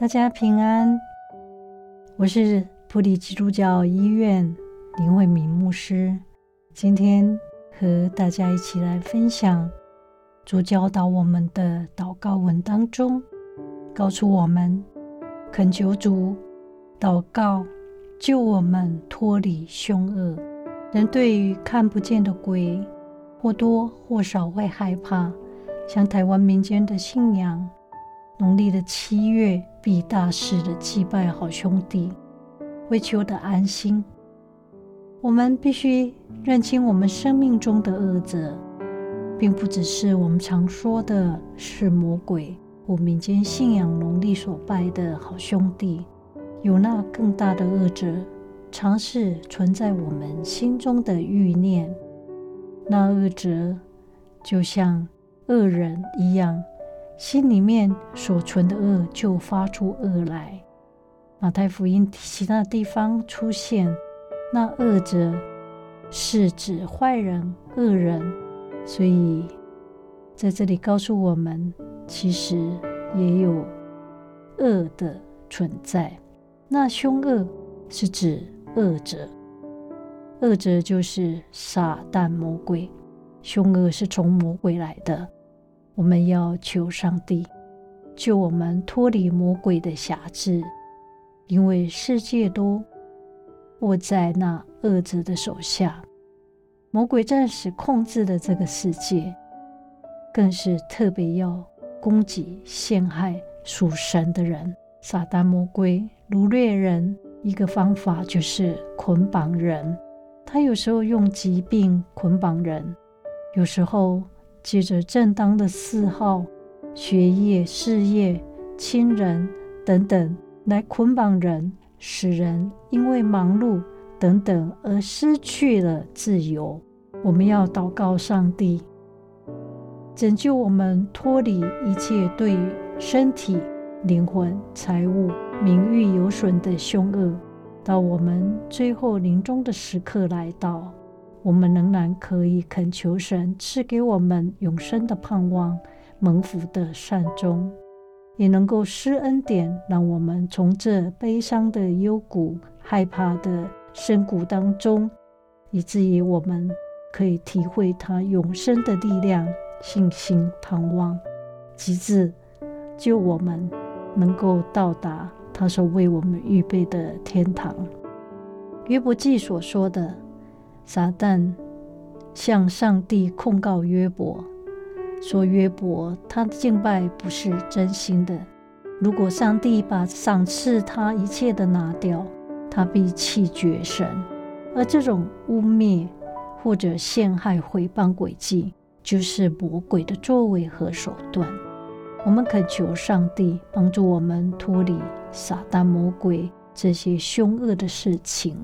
大家平安，我是普里基督教医院林慧敏牧师。今天和大家一起来分享主教导我们的祷告文当中，告诉我们恳求主祷告。救我们脱离凶恶。人对于看不见的鬼，或多或少会害怕。像台湾民间的信仰，农历的七月必大肆的祭拜好兄弟，为求得安心。我们必须认清我们生命中的恶者，并不只是我们常说的是魔鬼或民间信仰农历所拜的好兄弟。有那更大的恶者，常是存在我们心中的欲念。那恶者就像恶人一样，心里面所存的恶就发出恶来。马太福音其他地方出现那恶者，是指坏人、恶人，所以在这里告诉我们，其实也有恶的存在。那凶恶是指恶者，恶者就是撒旦魔鬼，凶恶是从魔鬼来的。我们要求上帝救我们脱离魔鬼的辖制，因为世界都握在那恶者的手下。魔鬼暂时控制了这个世界，更是特别要攻击陷害属神的人。撒旦魔鬼掳掠人，一个方法就是捆绑人。他有时候用疾病捆绑人，有时候借着正当的嗜好、学业、事业、亲人等等来捆绑人，使人因为忙碌等等而失去了自由。我们要祷告上帝，拯救我们脱离一切对身体。灵魂、财物、名誉有损的凶恶，到我们最后临终的时刻来到，我们仍然可以恳求神赐给我们永生的盼望、蒙福的善终，也能够施恩典，让我们从这悲伤的幽谷、害怕的深谷当中，以至于我们可以体会他永生的力量、信心、盼望，及至救我们。能够到达他所为我们预备的天堂。约伯记所说的，撒旦向上帝控告约伯，说约伯他的敬拜不是真心的。如果上帝把赏赐他一切的拿掉，他必弃绝神。而这种污蔑或者陷害、毁谤诡计，就是魔鬼的作为和手段。我们恳求上帝帮助我们脱离撒旦魔鬼这些凶恶的事情。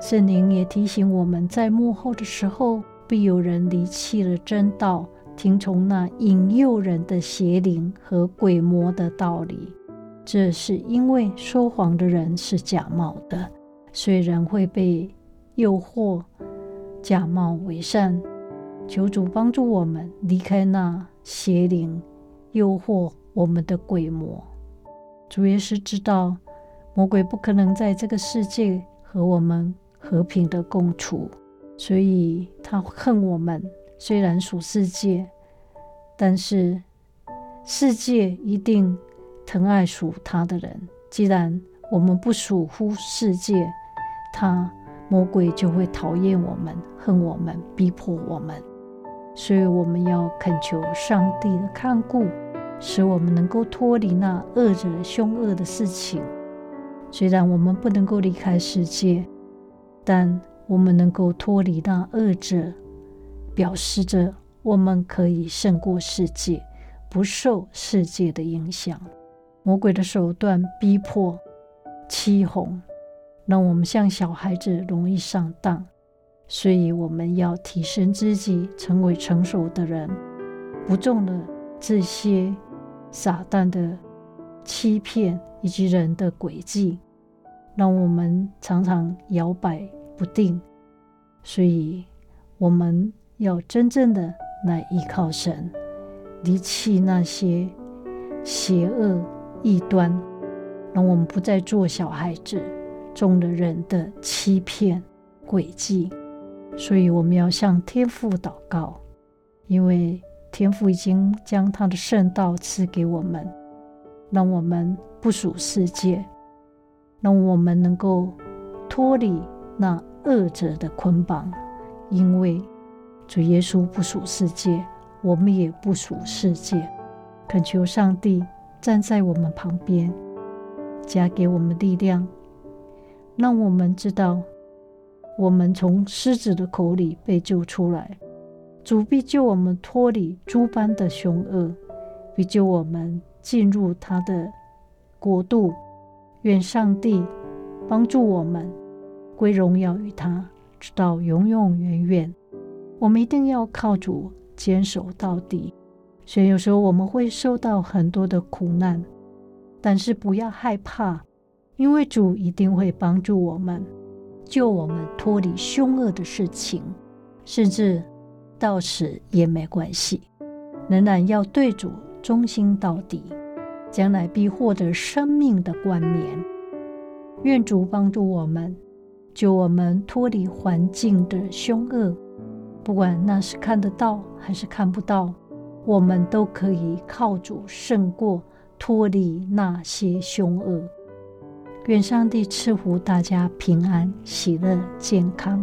圣灵也提醒我们在幕后的时候，必有人离弃了真道，听从那引诱人的邪灵和鬼魔的道理。这是因为说谎的人是假冒的，虽然会被诱惑假冒为善。求主帮助我们离开那邪灵。诱惑我们的鬼魔，主耶稣知道魔鬼不可能在这个世界和我们和平的共处，所以他恨我们。虽然属世界，但是世界一定疼爱属他的人。既然我们不属乎世界，他魔鬼就会讨厌我们、恨我们、逼迫我们。所以我们要恳求上帝的看顾。使我们能够脱离那恶者凶恶的事情。虽然我们不能够离开世界，但我们能够脱离那恶者，表示着我们可以胜过世界，不受世界的影响。魔鬼的手段逼迫、欺哄，让我们像小孩子容易上当。所以我们要提升自己，成为成熟的人，不中了这些撒旦的欺骗以及人的诡计，让我们常常摇摆不定。所以，我们要真正的来依靠神，离弃那些邪恶异端，让我们不再做小孩子，中了人的欺骗诡计。所以我们要向天父祷告，因为天父已经将他的圣道赐给我们，让我们不属世界，让我们能够脱离那恶者的捆绑。因为主耶稣不属世界，我们也不属世界。恳求上帝站在我们旁边，加给我们力量，让我们知道。我们从狮子的口里被救出来，主必救我们脱离诸般的凶恶，必救我们进入他的国度。愿上帝帮助我们归荣耀于他，直到永永远远。我们一定要靠主坚守到底。虽然有时候我们会受到很多的苦难，但是不要害怕，因为主一定会帮助我们。救我们脱离凶恶的事情，甚至到死也没关系。仍然要对主忠心到底，将来必获得生命的冠冕。愿主帮助我们，救我们脱离环境的凶恶，不管那是看得到还是看不到，我们都可以靠主胜过，脱离那些凶恶。愿上帝赐福大家平安、喜乐、健康。